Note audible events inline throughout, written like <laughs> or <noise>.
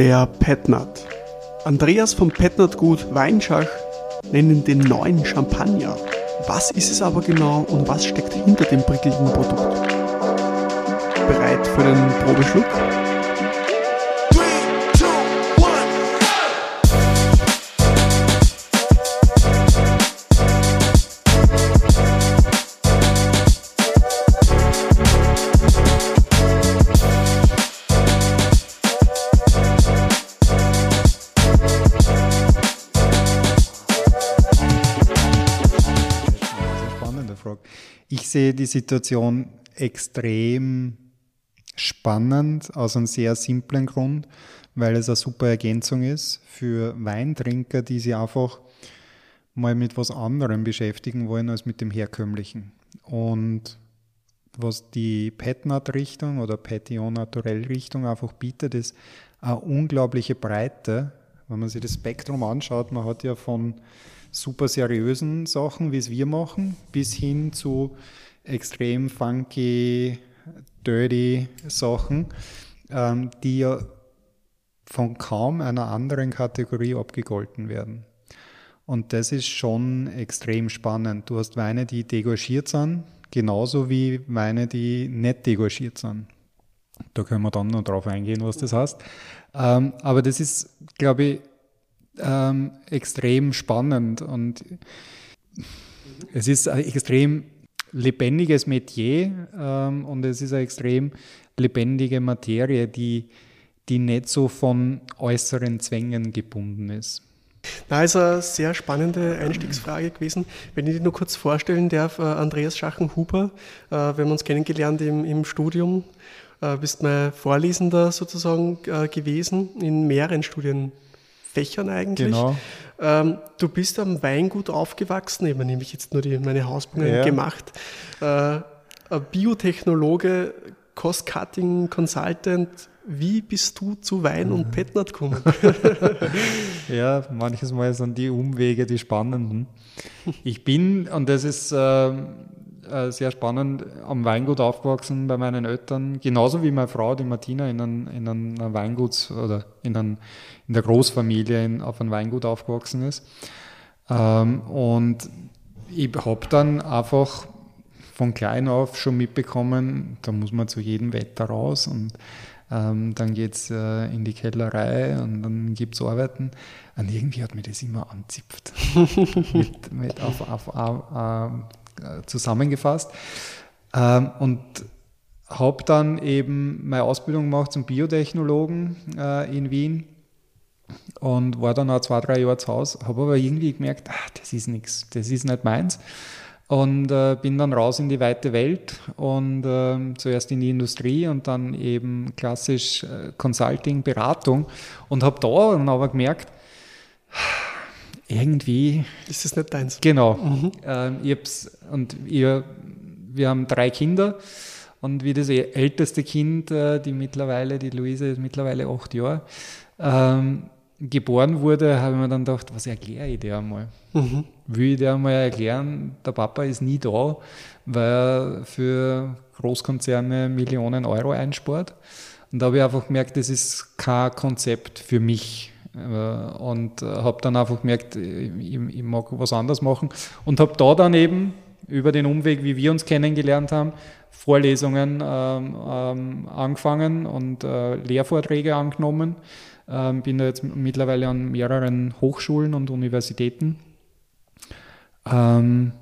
Der Petnat. Andreas vom Petnat-Gut Weinschach nennen den neuen Champagner. Was ist es aber genau und was steckt hinter dem prickelnden Produkt? Bereit für den Probeschluck? Sehe die Situation extrem spannend aus einem sehr simplen Grund, weil es eine super Ergänzung ist für Weintrinker, die sich einfach mal mit was anderem beschäftigen wollen als mit dem herkömmlichen. Und was die Petnat-Richtung oder Petillon Naturell-Richtung einfach bietet, ist eine unglaubliche Breite. Wenn man sich das Spektrum anschaut, man hat ja von super seriösen Sachen, wie es wir machen, bis hin zu extrem funky, dirty Sachen, ähm, die ja von kaum einer anderen Kategorie abgegolten werden. Und das ist schon extrem spannend. Du hast Weine, die degorgiert sind, genauso wie Weine, die nicht degorgiert sind. Da können wir dann noch drauf eingehen, was das heißt. Ähm, aber das ist, glaube ich, ähm, extrem spannend und es ist extrem lebendiges Metier ähm, und es ist eine extrem lebendige Materie, die, die nicht so von äußeren Zwängen gebunden ist. Na, ist eine sehr spannende Einstiegsfrage gewesen. Wenn ich dir nur kurz vorstellen darf, äh, Andreas Schachen-Huber, äh, wir haben uns kennengelernt im, im Studium, äh, bist mein Vorlesender sozusagen gewesen in mehreren Studienfächern eigentlich. Genau. Ähm, du bist am Weingut aufgewachsen, ich habe nämlich jetzt nur die, meine Hausbildung ja. gemacht. Äh, Biotechnologe, Cost-Cutting Consultant. Wie bist du zu Wein und Petnat gekommen? <laughs> ja, manches Mal sind die Umwege die spannenden. Ich bin, und das ist äh, äh, sehr spannend, am Weingut aufgewachsen bei meinen Eltern, genauso wie meine Frau, die Martina, in einem, in einem Weingut oder in, einem, in der Großfamilie in, auf einem Weingut aufgewachsen ist. Ähm, und ich habe dann einfach von klein auf schon mitbekommen, da muss man zu jedem Wetter raus und ähm, dann geht es äh, in die Kellerei und dann gibt es Arbeiten. Und irgendwie hat mir das immer anzipft. <laughs> mit, mit auf, auf, auf, äh, zusammengefasst. Ähm, und habe dann eben meine Ausbildung gemacht zum Biotechnologen äh, in Wien und war dann auch zwei, drei Jahre zu Hause, habe aber irgendwie gemerkt, ach, das ist nichts, das ist nicht meins. Und äh, bin dann raus in die weite Welt und äh, zuerst in die Industrie und dann eben klassisch äh, Consulting, Beratung und habe da dann aber gemerkt, irgendwie. Ist das nicht deins? Genau. Mhm. Ähm, ich hab's, und ihr, wir haben drei Kinder. Und wie das älteste Kind, äh, die mittlerweile, die Luise ist mittlerweile acht Jahre, ähm, geboren wurde, habe ich mir dann gedacht, was erkläre ich dir einmal? Mhm. Will ich dir einmal erklären, der Papa ist nie da, weil er für Großkonzerne Millionen Euro einspart. Und da habe ich einfach gemerkt, das ist kein Konzept für mich. Äh, und äh, habe dann einfach gemerkt, ich, ich, mag was anderes machen und habe da dann eben über den Umweg, wie wir uns kennengelernt haben, Vorlesungen ähm, ähm, angefangen und äh, Lehrvorträge angenommen. Ähm, bin da jetzt mittlerweile an mehreren Hochschulen und Universitäten. Ähm,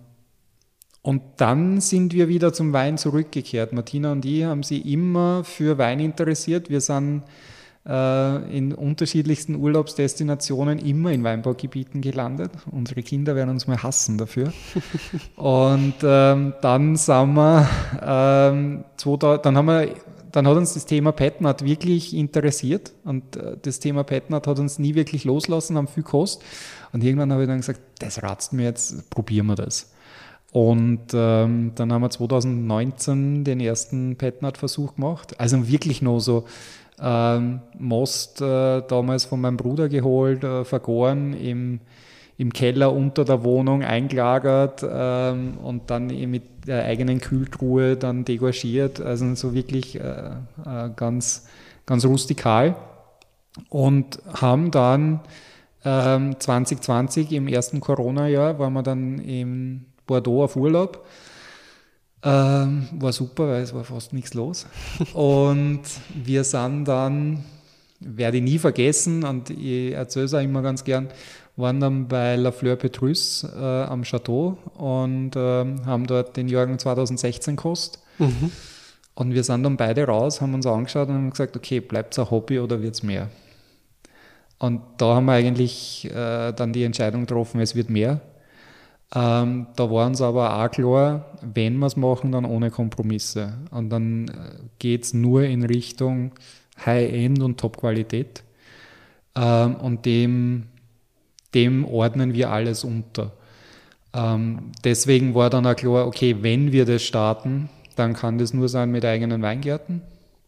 und dann sind wir wieder zum Wein zurückgekehrt. Martina und ich haben sie immer für Wein interessiert. Wir sind äh, in unterschiedlichsten Urlaubsdestinationen immer in Weinbaugebieten gelandet. Unsere Kinder werden uns mal hassen dafür. <laughs> Und ähm, dann sind wir, ähm, 2000, dann haben wir dann hat uns das Thema Petnat wirklich interessiert und äh, das Thema Petnat hat uns nie wirklich loslassen, haben viel Kost. Und irgendwann habe ich dann gesagt, das ratzt mir jetzt, probieren wir das. Und ähm, dann haben wir 2019 den ersten Petnat-Versuch gemacht. Also wirklich nur so ähm, Most äh, damals von meinem Bruder geholt, äh, vergoren im, im Keller unter der Wohnung eingelagert ähm, und dann mit der eigenen Kühltruhe dann degorgiert. Also so wirklich äh, äh, ganz, ganz rustikal. und haben dann ähm, 2020 im ersten Corona-Jahr, waren wir dann in Bordeaux auf Urlaub. Ähm, war super, weil es war fast nichts los. Und wir sind dann, werde ich nie vergessen, und ich erzähle es auch immer ganz gern, waren dann bei La Fleur Petrus äh, am Chateau und äh, haben dort den Jahrgang 2016 gekostet. Mhm. Und wir sind dann beide raus, haben uns angeschaut und haben gesagt, okay, bleibt es ein Hobby oder wird es mehr? Und da haben wir eigentlich äh, dann die Entscheidung getroffen, es wird mehr. Ähm, da war uns aber auch klar, wenn wir es machen, dann ohne Kompromisse. Und dann äh, geht es nur in Richtung High-End und Top-Qualität. Ähm, und dem, dem ordnen wir alles unter. Ähm, deswegen war dann auch klar, okay, wenn wir das starten, dann kann das nur sein mit eigenen Weingärten.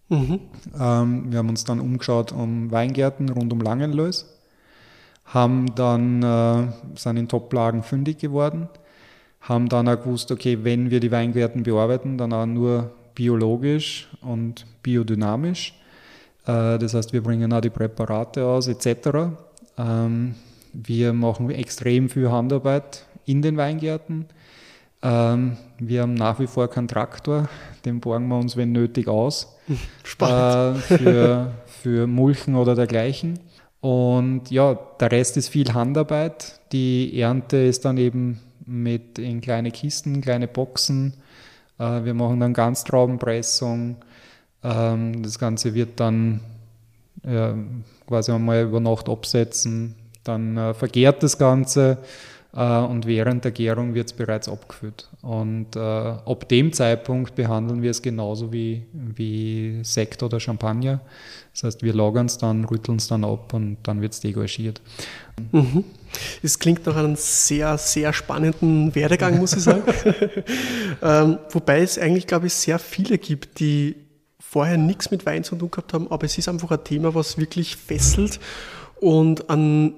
Mhm. Ähm, wir haben uns dann umgeschaut um Weingärten rund um Langenlois, haben dann, äh, sind in Toplagen fündig geworden, haben dann auch gewusst, okay, wenn wir die Weingärten bearbeiten, dann auch nur biologisch und biodynamisch. Äh, das heißt, wir bringen auch die Präparate aus etc. Ähm, wir machen extrem viel Handarbeit in den Weingärten. Ähm, wir haben nach wie vor keinen Traktor, den borgen wir uns, wenn nötig, aus. <laughs> Spannend. Äh, für, für Mulchen oder dergleichen. Und ja, der Rest ist viel Handarbeit. Die Ernte ist dann eben mit in kleine Kisten, kleine Boxen. Äh, wir machen dann Ganztraubenpressung. Ähm, das Ganze wird dann äh, quasi einmal über Nacht absetzen. Dann äh, vergärt das Ganze und während der Gärung wird es bereits abgefüllt. Und äh, ab dem Zeitpunkt behandeln wir es genauso wie, wie Sekt oder Champagner. Das heißt, wir lagern es dann, rütteln es dann ab und dann wird es degorgiert. Mhm. Es klingt nach einem sehr, sehr spannenden Werdegang, muss ich sagen. <laughs> ähm, wobei es eigentlich, glaube ich, sehr viele gibt, die vorher nichts mit Wein zu tun gehabt haben, aber es ist einfach ein Thema, was wirklich fesselt und an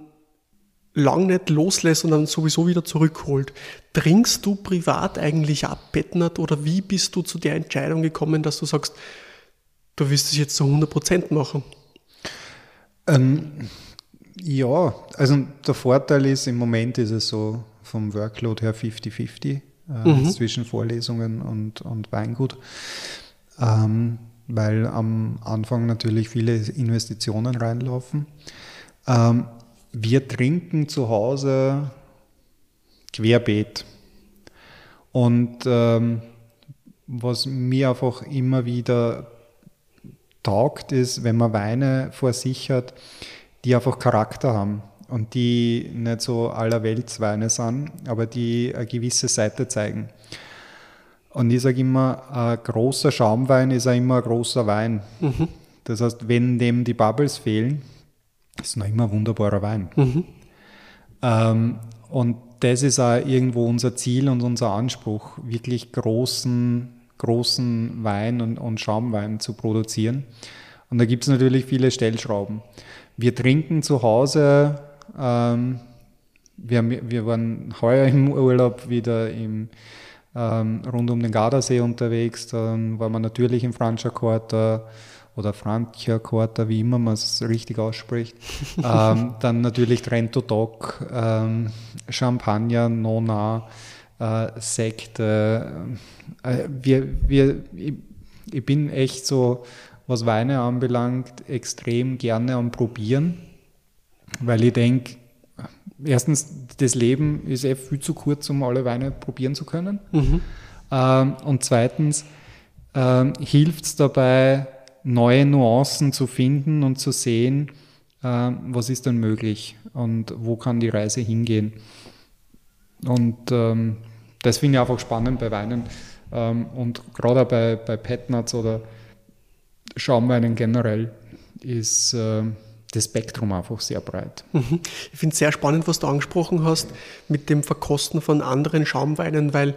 lang nicht loslässt und dann sowieso wieder zurückholt. Trinkst du privat eigentlich ab, Petnat, oder wie bist du zu der Entscheidung gekommen, dass du sagst, du wirst es jetzt zu 100% machen? Ähm, ja, also der Vorteil ist, im Moment ist es so vom Workload her 50-50 äh, mhm. zwischen Vorlesungen und, und Weingut. Ähm, weil am Anfang natürlich viele Investitionen reinlaufen. Ähm, wir trinken zu Hause querbeet. Und ähm, was mir einfach immer wieder taugt, ist, wenn man Weine vor sich hat, die einfach Charakter haben und die nicht so allerweltsweine sind, aber die eine gewisse Seite zeigen. Und ich sage immer, ein großer Schaumwein ist auch immer ein großer Wein. Mhm. Das heißt, wenn dem die Bubbles fehlen, das ist noch immer wunderbarer Wein. Mhm. Ähm, und das ist auch irgendwo unser Ziel und unser Anspruch, wirklich großen, großen Wein und, und Schaumwein zu produzieren. Und da gibt es natürlich viele Stellschrauben. Wir trinken zu Hause, ähm, wir, haben, wir waren heuer im Urlaub wieder im, ähm, rund um den Gardasee unterwegs, dann waren wir natürlich im Francia Quarter, oder Francia Quarta, wie immer man es richtig ausspricht. <laughs> ähm, dann natürlich Trento Doc, ähm, Champagner, Nona, äh, Sekt. Äh, wir, wir, ich, ich, bin echt so, was Weine anbelangt, extrem gerne am Probieren, weil ich denke, erstens, das Leben ist eh viel zu kurz, um alle Weine probieren zu können. Mhm. Ähm, und zweitens ähm, hilft es dabei, neue Nuancen zu finden und zu sehen, äh, was ist denn möglich und wo kann die Reise hingehen. Und ähm, das finde ich einfach spannend bei Weinen ähm, und gerade bei, bei Petnuts oder Schaumweinen generell ist äh, das Spektrum einfach sehr breit. Mhm. Ich finde es sehr spannend, was du angesprochen hast mit dem Verkosten von anderen Schaumweinen, weil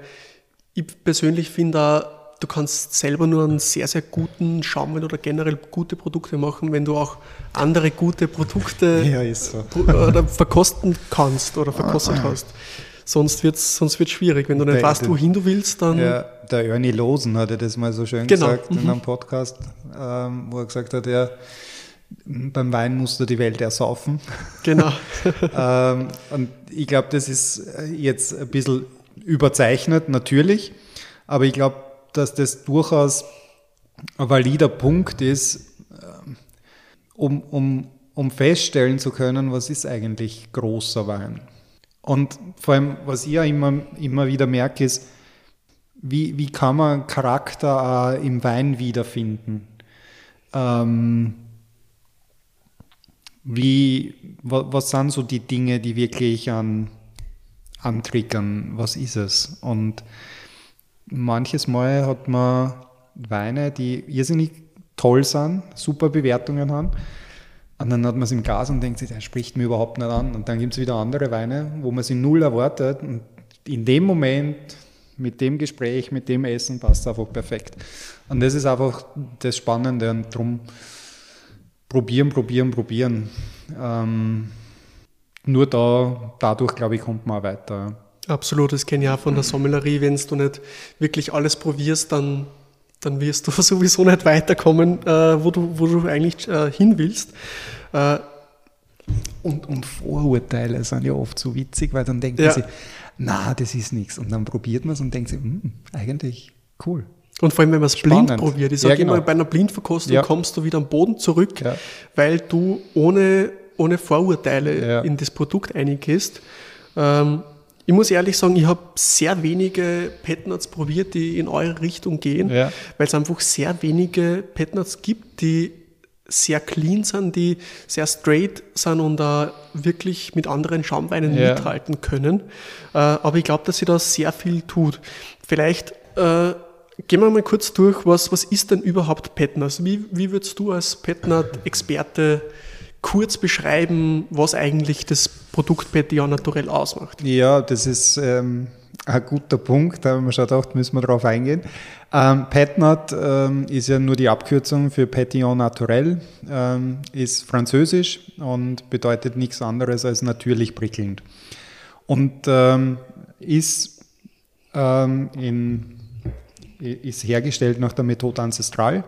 ich persönlich finde du kannst selber nur einen sehr, sehr guten Schaumwein oder generell gute Produkte machen, wenn du auch andere gute Produkte <laughs> ja, so. <laughs> verkosten kannst oder verkostet hast. Sonst wird es sonst wird's schwierig. Wenn du nicht der, weißt, wohin du willst, dann. Ja, der Ernie Losen hatte das mal so schön genau. gesagt in mhm. einem Podcast, ähm, wo er gesagt hat, ja, beim Wein musst du die Welt ersaufen. Genau. <laughs> ähm, und ich glaube, das ist jetzt ein bisschen überzeichnet, natürlich. Aber ich glaube, dass das durchaus ein valider Punkt ist, ähm, um, um, um feststellen zu können, was ist eigentlich großer Wein. Und vor allem, was ich ja immer, immer wieder merke, ist, wie, wie kann man Charakter im Wein wiederfinden? Ähm, wie, was sind so die Dinge, die wirklich an, antriggern? Was ist es? Und manches Mal hat man Weine, die irrsinnig toll sind, super Bewertungen haben. Und dann hat man es im Glas und denkt sich, der spricht mir überhaupt nicht an. Und dann gibt es wieder andere Weine, wo man sie null erwartet. Und in dem Moment, mit dem Gespräch, mit dem Essen, passt es einfach perfekt. Und das ist einfach das Spannende. Und darum probieren, probieren, probieren. Ähm, nur da, dadurch, glaube ich, kommt man auch weiter. Absolut, das kenne ich auch von der Sommelerie. Wenn du nicht wirklich alles probierst, dann, dann wirst du <laughs> sowieso nicht weiterkommen, äh, wo, du, wo du eigentlich äh, hin willst. Äh, und, und, Vorurteile sind ja oft so witzig, weil dann denkt ja. man sich, na, das ist nichts. Und dann probiert man es und denkt sich, hm, eigentlich cool. Und vor allem, wenn man es blind probiert. Ich sage ja, genau. immer, bei einer Blindverkostung ja. kommst du wieder am Boden zurück, ja. weil du ohne, ohne Vorurteile in das Produkt eingehst. Ähm, ich muss ehrlich sagen, ich habe sehr wenige Petnuts probiert, die in eure Richtung gehen, weil es einfach sehr wenige Petnuts gibt, die sehr clean sind, die sehr straight sind und uh, wirklich mit anderen Schaumweinen ja. mithalten können. Uh, aber ich glaube, dass sie da sehr viel tut. Vielleicht uh, Gehen wir mal kurz durch, was, was ist denn überhaupt Petners? Wie, wie würdest du als Petnat-Experte kurz beschreiben, was eigentlich das Produkt Petillon Naturell ausmacht? Ja, das ist ähm, ein guter Punkt, da haben wir schon gedacht, müssen wir darauf eingehen. Ähm, Petnat ähm, ist ja nur die Abkürzung für Petillon Naturel, ähm, ist französisch und bedeutet nichts anderes als natürlich prickelnd. Und ähm, ist ähm, in ist hergestellt nach der Methode Ancestral.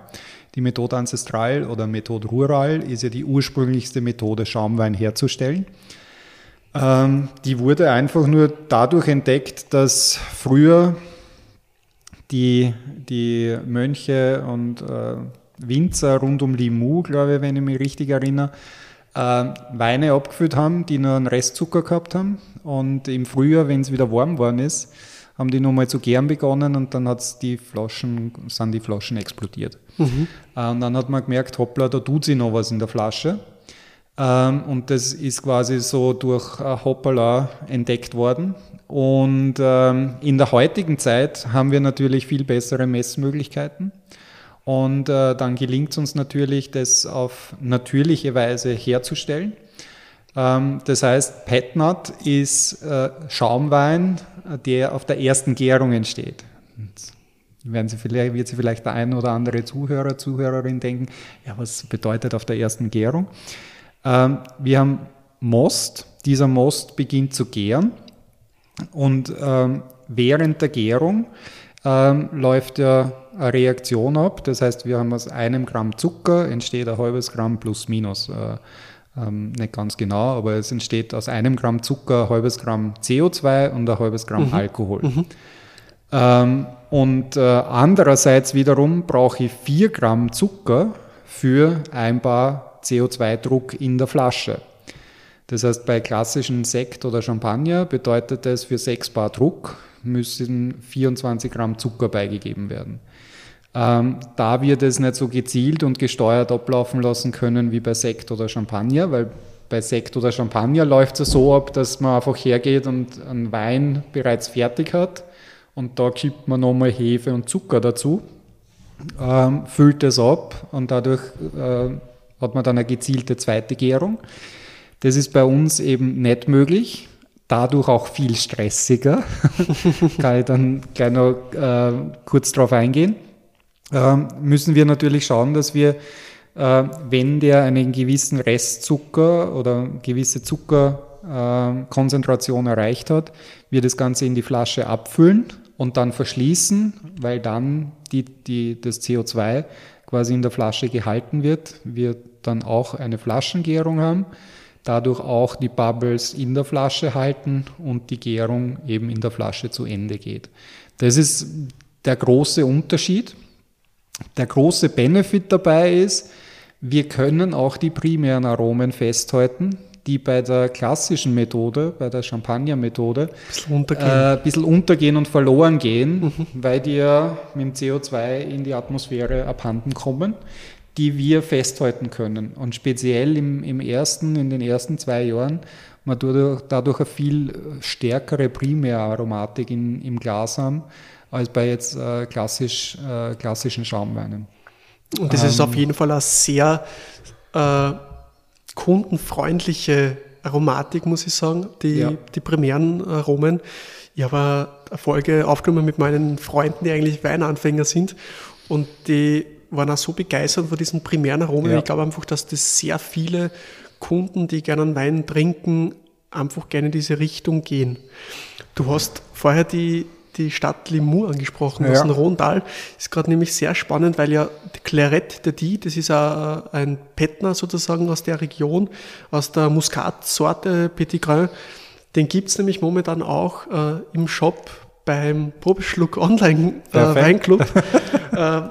Die Methode Ancestral oder Methode Rural ist ja die ursprünglichste Methode, Schaumwein herzustellen. Ähm, die wurde einfach nur dadurch entdeckt, dass früher die, die Mönche und äh, Winzer rund um Limoux, glaube ich, wenn ich mich richtig erinnere, äh, Weine abgefüllt haben, die nur einen Restzucker gehabt haben. Und im Frühjahr, wenn es wieder warm geworden ist, haben die nochmal zu gären begonnen und dann hat's die Flaschen, sind die Flaschen explodiert. Mhm. Äh, und dann hat man gemerkt, hoppla, da tut sich noch was in der Flasche. Ähm, und das ist quasi so durch Hoppala entdeckt worden. Und ähm, in der heutigen Zeit haben wir natürlich viel bessere Messmöglichkeiten. Und äh, dann gelingt es uns natürlich, das auf natürliche Weise herzustellen. Ähm, das heißt, Petnat ist äh, Schaumwein, der auf der ersten Gärung entsteht. werden Sie vielleicht, wird sich vielleicht der ein oder andere Zuhörer, Zuhörerin denken, ja, was bedeutet auf der ersten Gärung? Ähm, wir haben Most, dieser Most beginnt zu gären und ähm, während der Gärung läuft ja eine Reaktion ab. Das heißt, wir haben aus einem Gramm Zucker entsteht ein halbes Gramm plus minus. Äh, ähm, nicht ganz genau, aber es entsteht aus einem Gramm Zucker ein halbes Gramm CO2 und ein halbes Gramm mhm. Alkohol. Mhm. Ähm, und äh, andererseits wiederum brauche ich vier Gramm Zucker für ein Bar CO2-Druck in der Flasche. Das heißt, bei klassischen Sekt oder Champagner bedeutet das für sechs Bar Druck müssen 24 Gramm Zucker beigegeben werden. Ähm, da wir das nicht so gezielt und gesteuert ablaufen lassen können wie bei Sekt oder Champagner, weil bei Sekt oder Champagner läuft es so ab, dass man einfach hergeht und einen Wein bereits fertig hat und da kippt man nochmal Hefe und Zucker dazu, ähm, füllt es ab und dadurch äh, hat man dann eine gezielte zweite Gärung. Das ist bei uns eben nicht möglich, dadurch auch viel stressiger. <laughs> Kann ich dann gleich noch äh, kurz darauf eingehen. Ähm, müssen wir natürlich schauen, dass wir, äh, wenn der einen gewissen Restzucker oder gewisse Zuckerkonzentration erreicht hat, wir das Ganze in die Flasche abfüllen und dann verschließen, weil dann die, die, das CO2 quasi in der Flasche gehalten wird. Wir dann auch eine Flaschengärung haben, dadurch auch die Bubbles in der Flasche halten und die Gärung eben in der Flasche zu Ende geht. Das ist der große Unterschied. Der große Benefit dabei ist, wir können auch die primären Aromen festhalten, die bei der klassischen Methode, bei der Champagner-Methode, ein untergehen. Äh, bisschen untergehen und verloren gehen, mhm. weil die ja mit dem CO2 in die Atmosphäre abhanden kommen, die wir festhalten können. Und speziell im, im ersten, in den ersten zwei Jahren, man dadurch, dadurch eine viel stärkere Primäraromatik in, im Glas haben, als bei jetzt äh, klassisch, äh, klassischen Schaumweinen. Und das ähm, ist auf jeden Fall eine sehr äh, kundenfreundliche Aromatik, muss ich sagen, die, ja. die primären Aromen. Ich habe eine Folge aufgenommen mit meinen Freunden, die eigentlich Weinanfänger sind und die waren auch so begeistert von diesen primären Aromen. Ja. Ich glaube einfach, dass das sehr viele Kunden, die gerne einen Wein trinken, einfach gerne in diese Richtung gehen. Du hast vorher die die Stadt Limoux angesprochen, ja. aus dem Rhondal. Ist gerade nämlich sehr spannend, weil ja die Clairette de Die, das ist ein Petner sozusagen aus der Region, aus der Muskatsorte Petit Grain. Den gibt es nämlich momentan auch äh, im Shop beim Probeschluck Online äh, Weinclub <laughs> äh,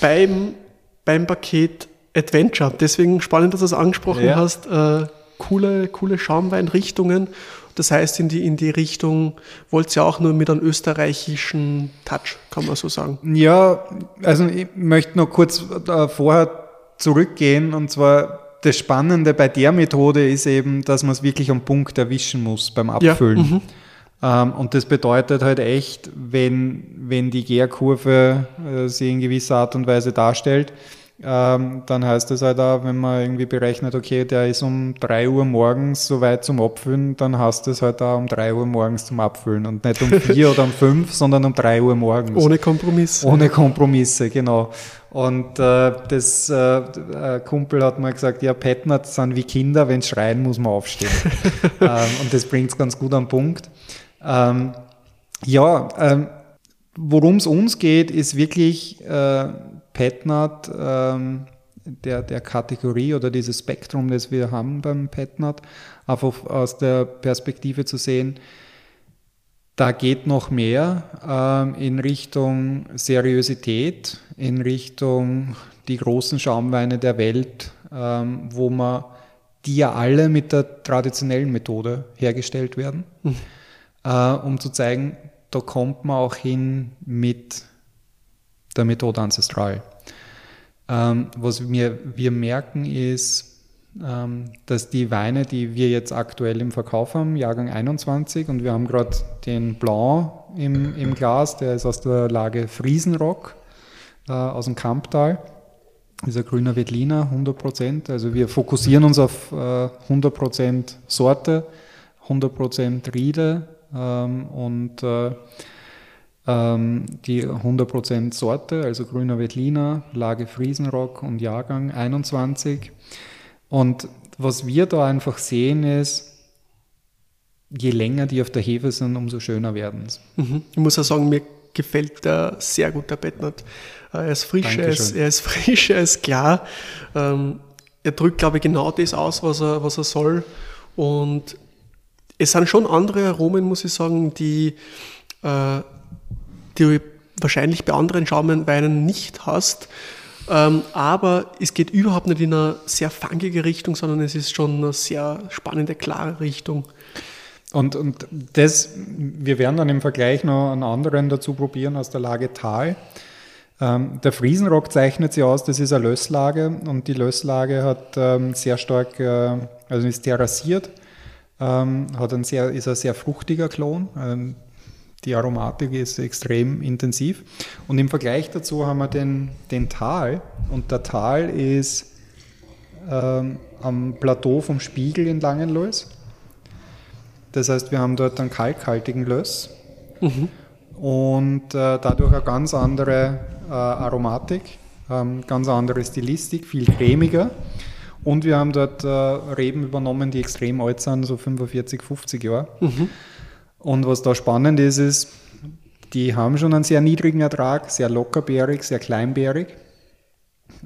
beim, beim Paket Adventure. Deswegen spannend, dass du es angesprochen ja. hast. Äh, coole, coole Schaumweinrichtungen das heißt, in die, in die Richtung wollt ihr auch nur mit einem österreichischen Touch, kann man so sagen. Ja, also ich möchte noch kurz äh, vorher zurückgehen und zwar das Spannende bei der Methode ist eben, dass man es wirklich am Punkt erwischen muss beim Abfüllen. Ja, mhm. ähm, und das bedeutet halt echt, wenn, wenn die Gärkurve äh, sich in gewisser Art und Weise darstellt, ähm, dann heißt es halt auch, wenn man irgendwie berechnet, okay, der ist um 3 Uhr morgens so weit zum Abfüllen, dann heißt es halt auch um 3 Uhr morgens zum Abfüllen und nicht um <laughs> 4 oder um 5, sondern um 3 Uhr morgens. Ohne Kompromisse. Ohne Kompromisse, genau. Und äh, das äh, Kumpel hat mal gesagt, ja, Petnats sind wie Kinder, wenn schreien, muss man aufstehen. <laughs> ähm, und das bringt es ganz gut am Punkt. Ähm, ja, ähm, worum es uns geht, ist wirklich äh, PetNat, ähm, der, der Kategorie oder dieses Spektrum, das wir haben beim PetNat, einfach aus der Perspektive zu sehen, da geht noch mehr ähm, in Richtung Seriosität, in Richtung die großen Schaumweine der Welt, ähm, wo man die ja alle mit der traditionellen Methode hergestellt werden, mhm. äh, um zu zeigen, da kommt man auch hin mit der Methode Ancestral. Ähm, was wir, wir merken ist, ähm, dass die Weine, die wir jetzt aktuell im Verkauf haben, Jahrgang 21, und wir haben gerade den Blanc im, im Glas, der ist aus der Lage Friesenrock äh, aus dem Kamptal. Dieser grüner Veltliner, 100% Also wir fokussieren uns auf äh, 100% Sorte, 100% Riede ähm, und äh, ähm, die 100% Sorte, also grüner Veltliner, Lage Friesenrock und Jahrgang 21. Und was wir da einfach sehen ist, je länger die auf der Hefe sind, umso schöner werden sie. Mhm. Ich muss auch sagen, mir gefällt der sehr gut, der Bettnert. Er ist frisch, er ist, er ist, <laughs> frisch, er ist klar. Ähm, er drückt, glaube ich, genau das aus, was er, was er soll. Und es sind schon andere Aromen, muss ich sagen, die äh, die du wahrscheinlich bei anderen Schaumweinen nicht hast. Ähm, aber es geht überhaupt nicht in eine sehr fangige Richtung, sondern es ist schon eine sehr spannende, klare Richtung. Und, und das, wir werden dann im Vergleich noch einen anderen dazu probieren aus der Lage Tal. Ähm, der Friesenrock zeichnet sich aus, das ist eine Lösslage und die Lösslage hat ähm, sehr stark, äh, also ist terrassiert, hat ein sehr, ist ein sehr fruchtiger Klon. Die Aromatik ist extrem intensiv. Und im Vergleich dazu haben wir den, den Tal. Und der Tal ist ähm, am Plateau vom Spiegel in Langenlois. Das heißt, wir haben dort einen kalkhaltigen Löss mhm. und äh, dadurch eine ganz andere äh, Aromatik, ähm, ganz andere Stilistik, viel cremiger. Und wir haben dort äh, Reben übernommen, die extrem alt sind, so 45, 50 Jahre. Mhm. Und was da spannend ist, ist, die haben schon einen sehr niedrigen Ertrag, sehr lockerbeerig, sehr kleinbeerig.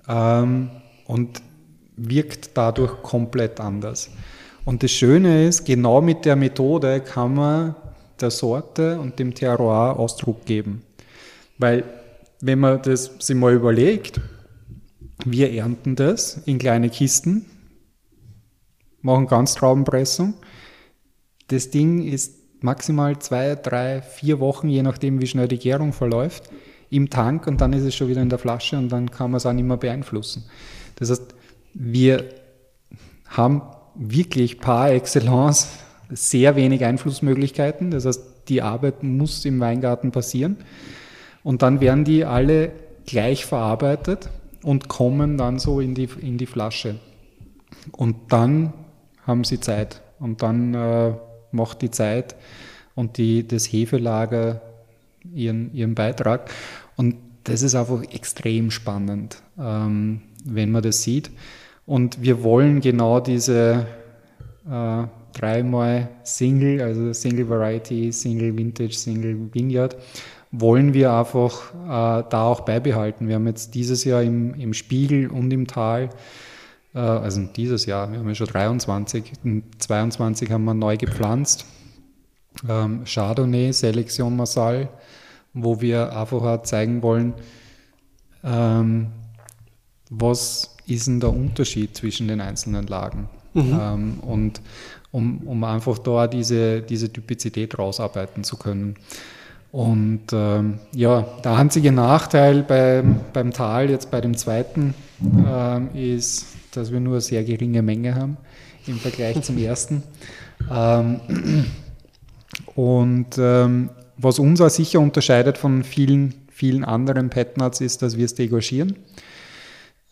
Ähm, und wirkt dadurch komplett anders. Und das Schöne ist, genau mit der Methode kann man der Sorte und dem Terroir Ausdruck geben. Weil, wenn man das sich mal überlegt, wir ernten das in kleine Kisten, machen Ganztraubenpressung. Das Ding ist maximal zwei, drei, vier Wochen, je nachdem, wie schnell die Gärung verläuft, im Tank und dann ist es schon wieder in der Flasche und dann kann man es auch nicht mehr beeinflussen. Das heißt, wir haben wirklich par excellence sehr wenig Einflussmöglichkeiten. Das heißt, die Arbeit muss im Weingarten passieren. Und dann werden die alle gleich verarbeitet und kommen dann so in die, in die Flasche. Und dann haben sie Zeit. Und dann äh, macht die Zeit und die, das Hefelager ihren, ihren Beitrag. Und das ist einfach extrem spannend, ähm, wenn man das sieht. Und wir wollen genau diese äh, dreimal Single, also Single Variety, Single Vintage, Single Vineyard, wollen wir einfach äh, da auch beibehalten. Wir haben jetzt dieses Jahr im, im Spiegel und im Tal, also dieses Jahr, wir haben ja schon 23, in 22 haben wir neu gepflanzt, ähm, Chardonnay, Selektion Massal, wo wir einfach zeigen wollen, ähm, was ist denn der Unterschied zwischen den einzelnen Lagen? Mhm. Ähm, und um, um einfach da diese, diese Typizität rausarbeiten zu können. Und ähm, ja, der einzige Nachteil beim, beim Tal, jetzt bei dem zweiten, ähm, ist, dass wir nur eine sehr geringe Menge haben im Vergleich zum ersten. Ähm, und ähm, was uns auch sicher unterscheidet von vielen, vielen anderen Petnuts ist, dass wir es degorgieren.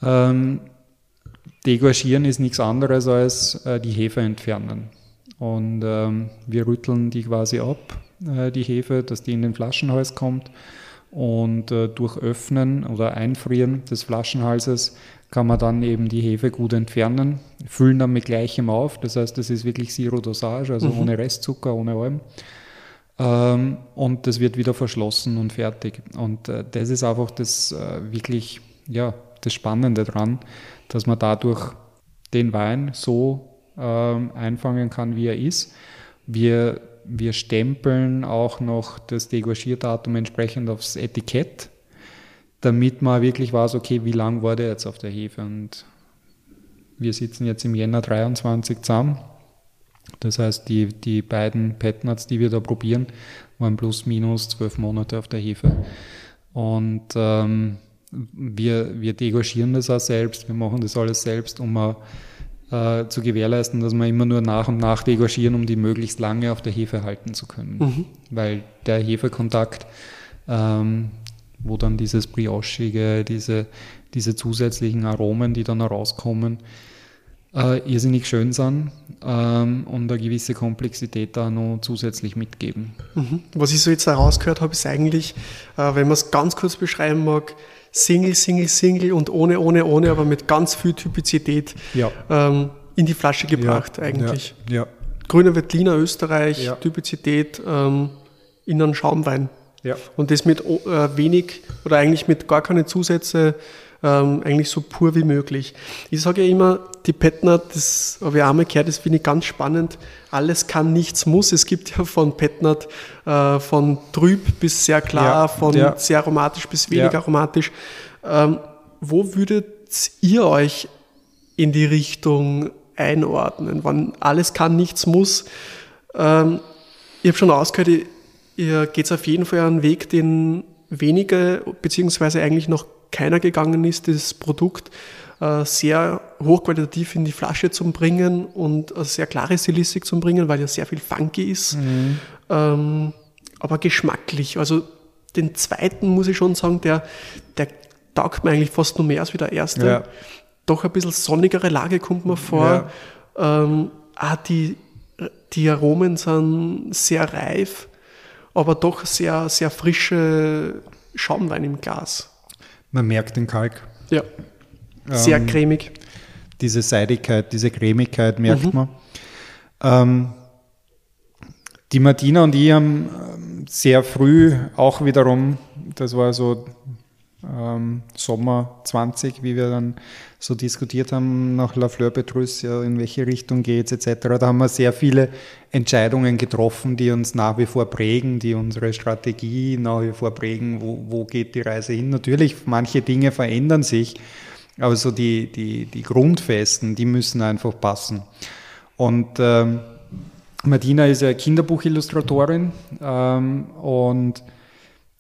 Ähm, degorgieren ist nichts anderes als äh, die Hefe entfernen. Und wir rütteln die quasi ab, äh, die Hefe, dass die in den Flaschenhals kommt. Und äh, durch Öffnen oder Einfrieren des Flaschenhalses kann man dann eben die Hefe gut entfernen, füllen dann mit gleichem auf. Das heißt, das ist wirklich Zero Dosage, also mhm. ohne Restzucker, ohne allem. Ähm, und das wird wieder verschlossen und fertig. Und äh, das ist einfach das äh, wirklich, ja, das Spannende dran, dass man dadurch den Wein so ähm, einfangen kann, wie er ist. Wir, wir stempeln auch noch das Degorgierdatum entsprechend aufs Etikett, damit man wirklich weiß, okay, wie lang war der jetzt auf der Hefe. Und wir sitzen jetzt im Jänner 23 zusammen. Das heißt, die, die beiden Petnuts, die wir da probieren, waren plus minus zwölf Monate auf der Hefe. Und ähm, wir, wir degorgieren das auch selbst, wir machen das alles selbst, um auch äh, zu gewährleisten, dass wir immer nur nach und nach degorgieren, um die möglichst lange auf der Hefe halten zu können. Mhm. Weil der Hefekontakt, ähm, wo dann dieses Briochige, diese, diese zusätzlichen Aromen, die dann herauskommen, äh, irrsinnig schön sind ähm, und eine gewisse Komplexität da noch zusätzlich mitgeben. Mhm. Was ich so jetzt herausgehört habe, ist eigentlich, äh, wenn man es ganz kurz beschreiben mag, Single, Single, Single und ohne, ohne, ohne, aber mit ganz viel Typizität ja. ähm, in die Flasche gebracht ja, eigentlich. Ja, ja. Grüner Veltliner Österreich, Typizität ähm, in einen Schaumwein. Ja. Und das mit äh, wenig oder eigentlich mit gar keine Zusätze ähm, eigentlich so pur wie möglich. Ich sage ja immer, die Petner, das habe ich einmal gehört, das finde ich ganz spannend. Alles kann, nichts muss. Es gibt ja von Petnat äh, von trüb bis sehr klar, ja, von ja. sehr aromatisch bis wenig ja. aromatisch. Ähm, wo würdet ihr euch in die Richtung einordnen? Wann alles kann, nichts muss. Ähm, ich habe schon rausgehört, ihr, ihr geht auf jeden Fall einen Weg, den wenige, beziehungsweise eigentlich noch keiner gegangen ist, das Produkt äh, sehr hochqualitativ in die Flasche zu bringen und eine sehr klare Stilistik zu bringen, weil ja sehr viel funky ist, mhm. ähm, aber geschmacklich. Also den zweiten muss ich schon sagen, der, der taugt mir eigentlich fast nur mehr als wie der erste. Ja. Doch ein bisschen sonnigere Lage kommt mir vor. Ja. Ähm, ah, die, die Aromen sind sehr reif, aber doch sehr, sehr frische Schaumwein im Glas. Man merkt den Kalk. Ja. Sehr ähm, cremig. Diese Seidigkeit, diese Cremigkeit merkt mhm. man. Ähm, die Martina und ich haben ähm, sehr früh auch wiederum, das war so ähm, Sommer 20, wie wir dann so diskutiert haben nach La Fleur Petrus, ja, in welche Richtung geht es etc. Da haben wir sehr viele Entscheidungen getroffen, die uns nach wie vor prägen, die unsere Strategie nach wie vor prägen, wo, wo geht die Reise hin. Natürlich, manche Dinge verändern sich, aber so die, die, die Grundfesten, die müssen einfach passen. Und ähm, Martina ist ja Kinderbuchillustratorin ähm, und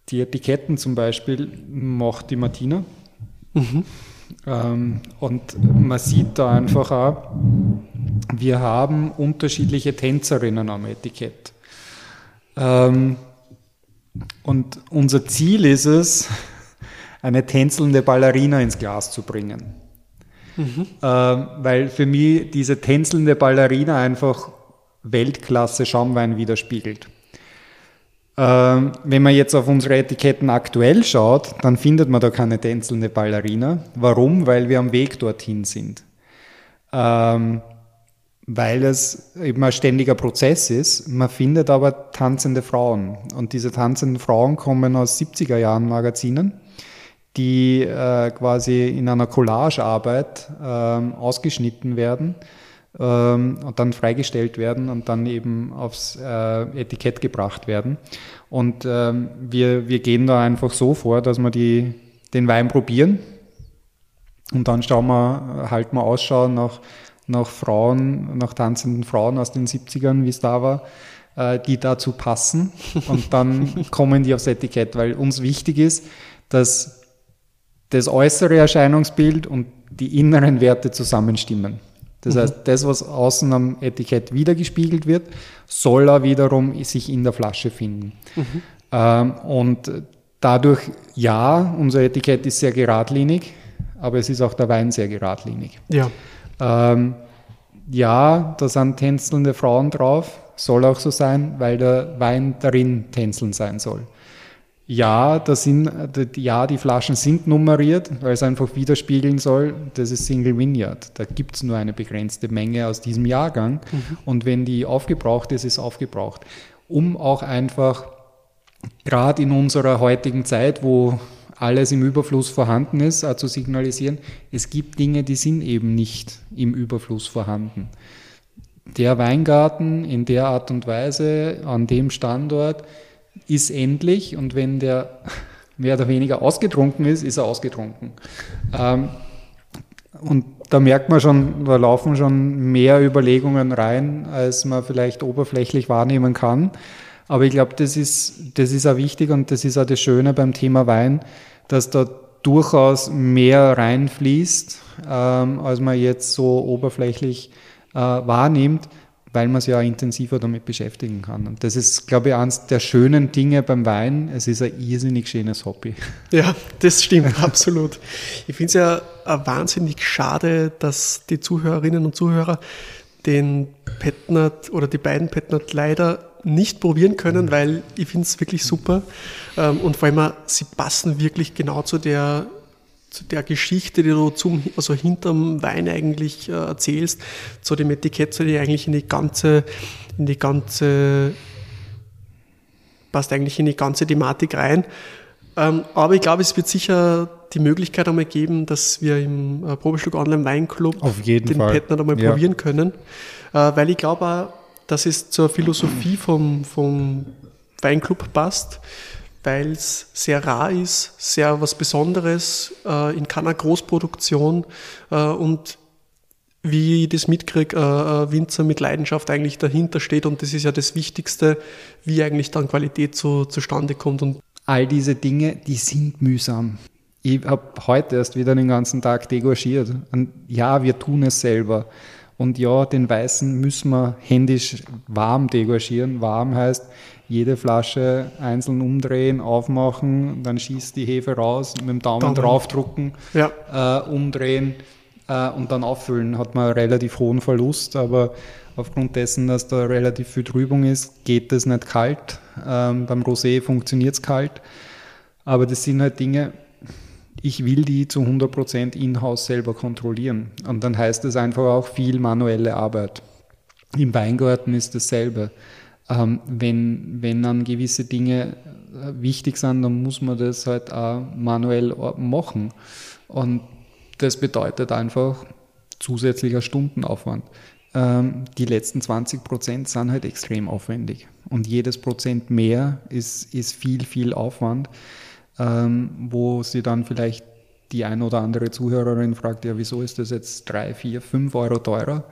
die Etiketten zum Beispiel macht die Martina. Mhm. Ähm, und man sieht da einfach auch, wir haben unterschiedliche Tänzerinnen am Etikett. Ähm, und unser Ziel ist es, eine tänzelnde Ballerina ins Glas zu bringen. Mhm. Ähm, weil für mich diese tänzelnde Ballerina einfach Weltklasse Schaumwein widerspiegelt. Ähm, wenn man jetzt auf unsere Etiketten aktuell schaut, dann findet man da keine tänzelnde Ballerina. Warum? Weil wir am Weg dorthin sind. Ähm, weil es eben ein ständiger Prozess ist. Man findet aber tanzende Frauen. Und diese tanzenden Frauen kommen aus 70er Jahren Magazinen, die äh, quasi in einer Collagearbeit äh, ausgeschnitten werden ähm, und dann freigestellt werden und dann eben aufs äh, Etikett gebracht werden. Und ähm, wir, wir gehen da einfach so vor, dass wir die, den Wein probieren und dann schauen wir, halten wir Ausschau nach, nach Frauen, nach tanzenden Frauen aus den 70ern, wie es da war, äh, die dazu passen <laughs> und dann kommen die aufs Etikett, weil uns wichtig ist, dass das äußere Erscheinungsbild und die inneren Werte zusammenstimmen. Das mhm. heißt, das, was außen am Etikett wiedergespiegelt wird, soll er wiederum sich in der Flasche finden. Mhm. Ähm, und dadurch, ja, unser Etikett ist sehr geradlinig, aber es ist auch der Wein sehr geradlinig. Ja. Ähm, ja, da sind tänzelnde Frauen drauf, soll auch so sein, weil der Wein darin tänzeln sein soll. Ja, da sind, ja, die Flaschen sind nummeriert, weil es einfach widerspiegeln soll, das ist Single Vineyard. Da gibt es nur eine begrenzte Menge aus diesem Jahrgang. Mhm. Und wenn die aufgebraucht ist, ist aufgebraucht. Um auch einfach, gerade in unserer heutigen Zeit, wo alles im Überfluss vorhanden ist, zu signalisieren, es gibt Dinge, die sind eben nicht im Überfluss vorhanden. Der Weingarten in der Art und Weise, an dem Standort, ist endlich und wenn der <laughs> mehr oder weniger ausgetrunken ist, ist er ausgetrunken. Ähm, und da merkt man schon, da laufen schon mehr Überlegungen rein, als man vielleicht oberflächlich wahrnehmen kann. Aber ich glaube, das ist, das ist auch wichtig und das ist auch das Schöne beim Thema Wein, dass da durchaus mehr reinfließt, ähm, als man jetzt so oberflächlich äh, wahrnimmt weil man sich ja intensiver damit beschäftigen kann. Und das ist, glaube ich, eines der schönen Dinge beim Wein. Es ist ein irrsinnig schönes Hobby. Ja, das stimmt, <laughs> absolut. Ich finde es ja wahnsinnig schade, dass die Zuhörerinnen und Zuhörer den Petnat oder die beiden Petnat leider nicht probieren können, weil ich finde es wirklich super. Ähm, und vor allem, sie passen wirklich genau zu der zu der Geschichte, die du zum, also hinterm Wein eigentlich äh, erzählst, zu dem Etikett, zu dir eigentlich in die ganze, in die ganze, passt eigentlich in die ganze Thematik rein. Ähm, aber ich glaube, es wird sicher die Möglichkeit einmal geben, dass wir im äh, Probeschluck Online Weinclub Auf jeden den Fall. Petner einmal ja. probieren können. Äh, weil ich glaube auch, dass es zur Philosophie vom, vom Weinclub passt weil es sehr rar ist, sehr was Besonderes, äh, in keiner Großproduktion äh, und wie ich das mitkriege, äh, Winzer mit Leidenschaft eigentlich dahinter steht und das ist ja das Wichtigste, wie eigentlich dann Qualität zu, zustande kommt. Und All diese Dinge, die sind mühsam. Ich habe heute erst wieder den ganzen Tag degorgiert. Und ja, wir tun es selber. Und ja, den Weißen müssen wir händisch warm degorgieren. Warm heißt, jede Flasche einzeln umdrehen, aufmachen, dann schießt die Hefe raus, mit dem Daumen, Daumen. draufdrucken, ja. äh, umdrehen äh, und dann auffüllen. Hat man einen relativ hohen Verlust, aber aufgrund dessen, dass da relativ viel Trübung ist, geht das nicht kalt. Ähm, beim Rosé funktioniert es kalt. Aber das sind halt Dinge, ich will die zu 100% in-house selber kontrollieren. Und dann heißt es einfach auch viel manuelle Arbeit. Im Weingarten ist dasselbe. Ähm, wenn, wenn dann gewisse Dinge äh, wichtig sind, dann muss man das halt auch manuell machen. Und das bedeutet einfach zusätzlicher Stundenaufwand. Ähm, die letzten 20 Prozent sind halt extrem aufwendig. Und jedes Prozent mehr ist, ist viel, viel Aufwand, ähm, wo sie dann vielleicht die ein oder andere Zuhörerin fragt, ja, wieso ist das jetzt 3, 4, 5 Euro teurer?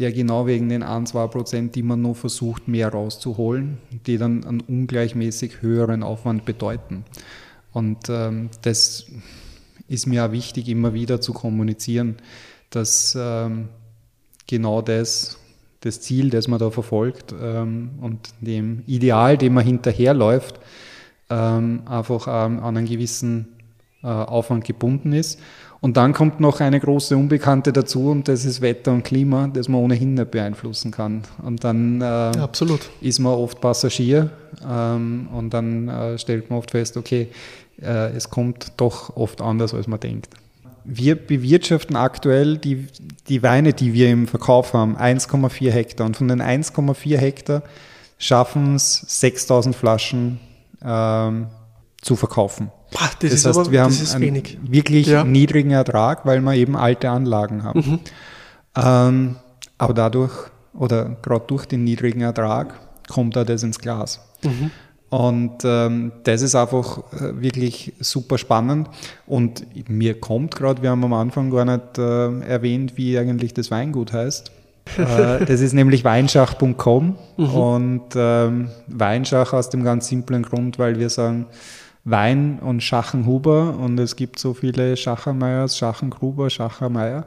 Ja, genau wegen den 1, 2 Prozent, die man nur versucht, mehr rauszuholen, die dann einen ungleichmäßig höheren Aufwand bedeuten. Und ähm, das ist mir auch wichtig, immer wieder zu kommunizieren, dass ähm, genau das, das Ziel, das man da verfolgt ähm, und dem Ideal, dem man hinterherläuft, ähm, einfach ähm, an einen gewissen äh, Aufwand gebunden ist. Und dann kommt noch eine große Unbekannte dazu und das ist Wetter und Klima, das man ohnehin nicht beeinflussen kann. Und dann äh, Absolut. ist man oft Passagier ähm, und dann äh, stellt man oft fest, okay, äh, es kommt doch oft anders, als man denkt. Wir bewirtschaften aktuell die, die Weine, die wir im Verkauf haben, 1,4 Hektar. Und von den 1,4 Hektar schaffen es 6000 Flaschen ähm, zu verkaufen. Boah, das, das, ist heißt, aber, wir haben einen wirklich ja. niedrigen Ertrag, weil wir eben alte Anlagen haben. Mhm. Ähm, aber dadurch oder gerade durch den niedrigen Ertrag kommt da das ins Glas. Mhm. Und ähm, das ist einfach äh, wirklich super spannend. Und mir kommt gerade, wir haben am Anfang gar nicht äh, erwähnt, wie eigentlich das Weingut heißt. <laughs> äh, das ist nämlich weinschach.com mhm. und ähm, Weinschach aus dem ganz simplen Grund, weil wir sagen, Wein und Schachenhuber und es gibt so viele Schachermeiers, Schachengruber, Schachermeier.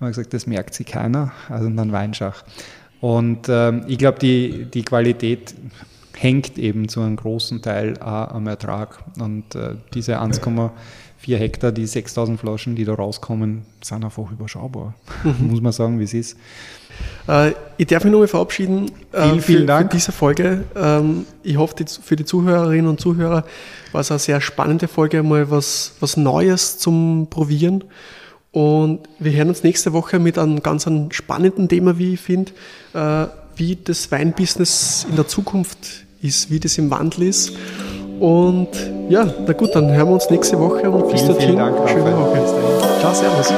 Hat gesagt, das merkt sich keiner, also dann Weinschach. Und ähm, ich glaube, die, die Qualität hängt eben zu einem großen Teil auch am Ertrag. Und äh, diese 1,4 Hektar, die 6000 Flaschen, die da rauskommen, sind einfach überschaubar. Mhm. Muss man sagen, wie es ist. Äh, ich darf mich nochmal verabschieden äh, vielen, vielen für, Dank. für diese Folge. Ähm, ich hoffe, die, für die Zuhörerinnen und Zuhörer war es eine sehr spannende Folge, mal was, was Neues zum Probieren. Und wir hören uns nächste Woche mit einem ganz einem spannenden Thema, wie ich finde, äh, wie das Weinbusiness in der Zukunft ist, wie das im Wandel ist. Und ja, na gut, dann hören wir uns nächste Woche und bis vielen, dorthin. Vielen Dank, schöne Woche. Ciao, servus.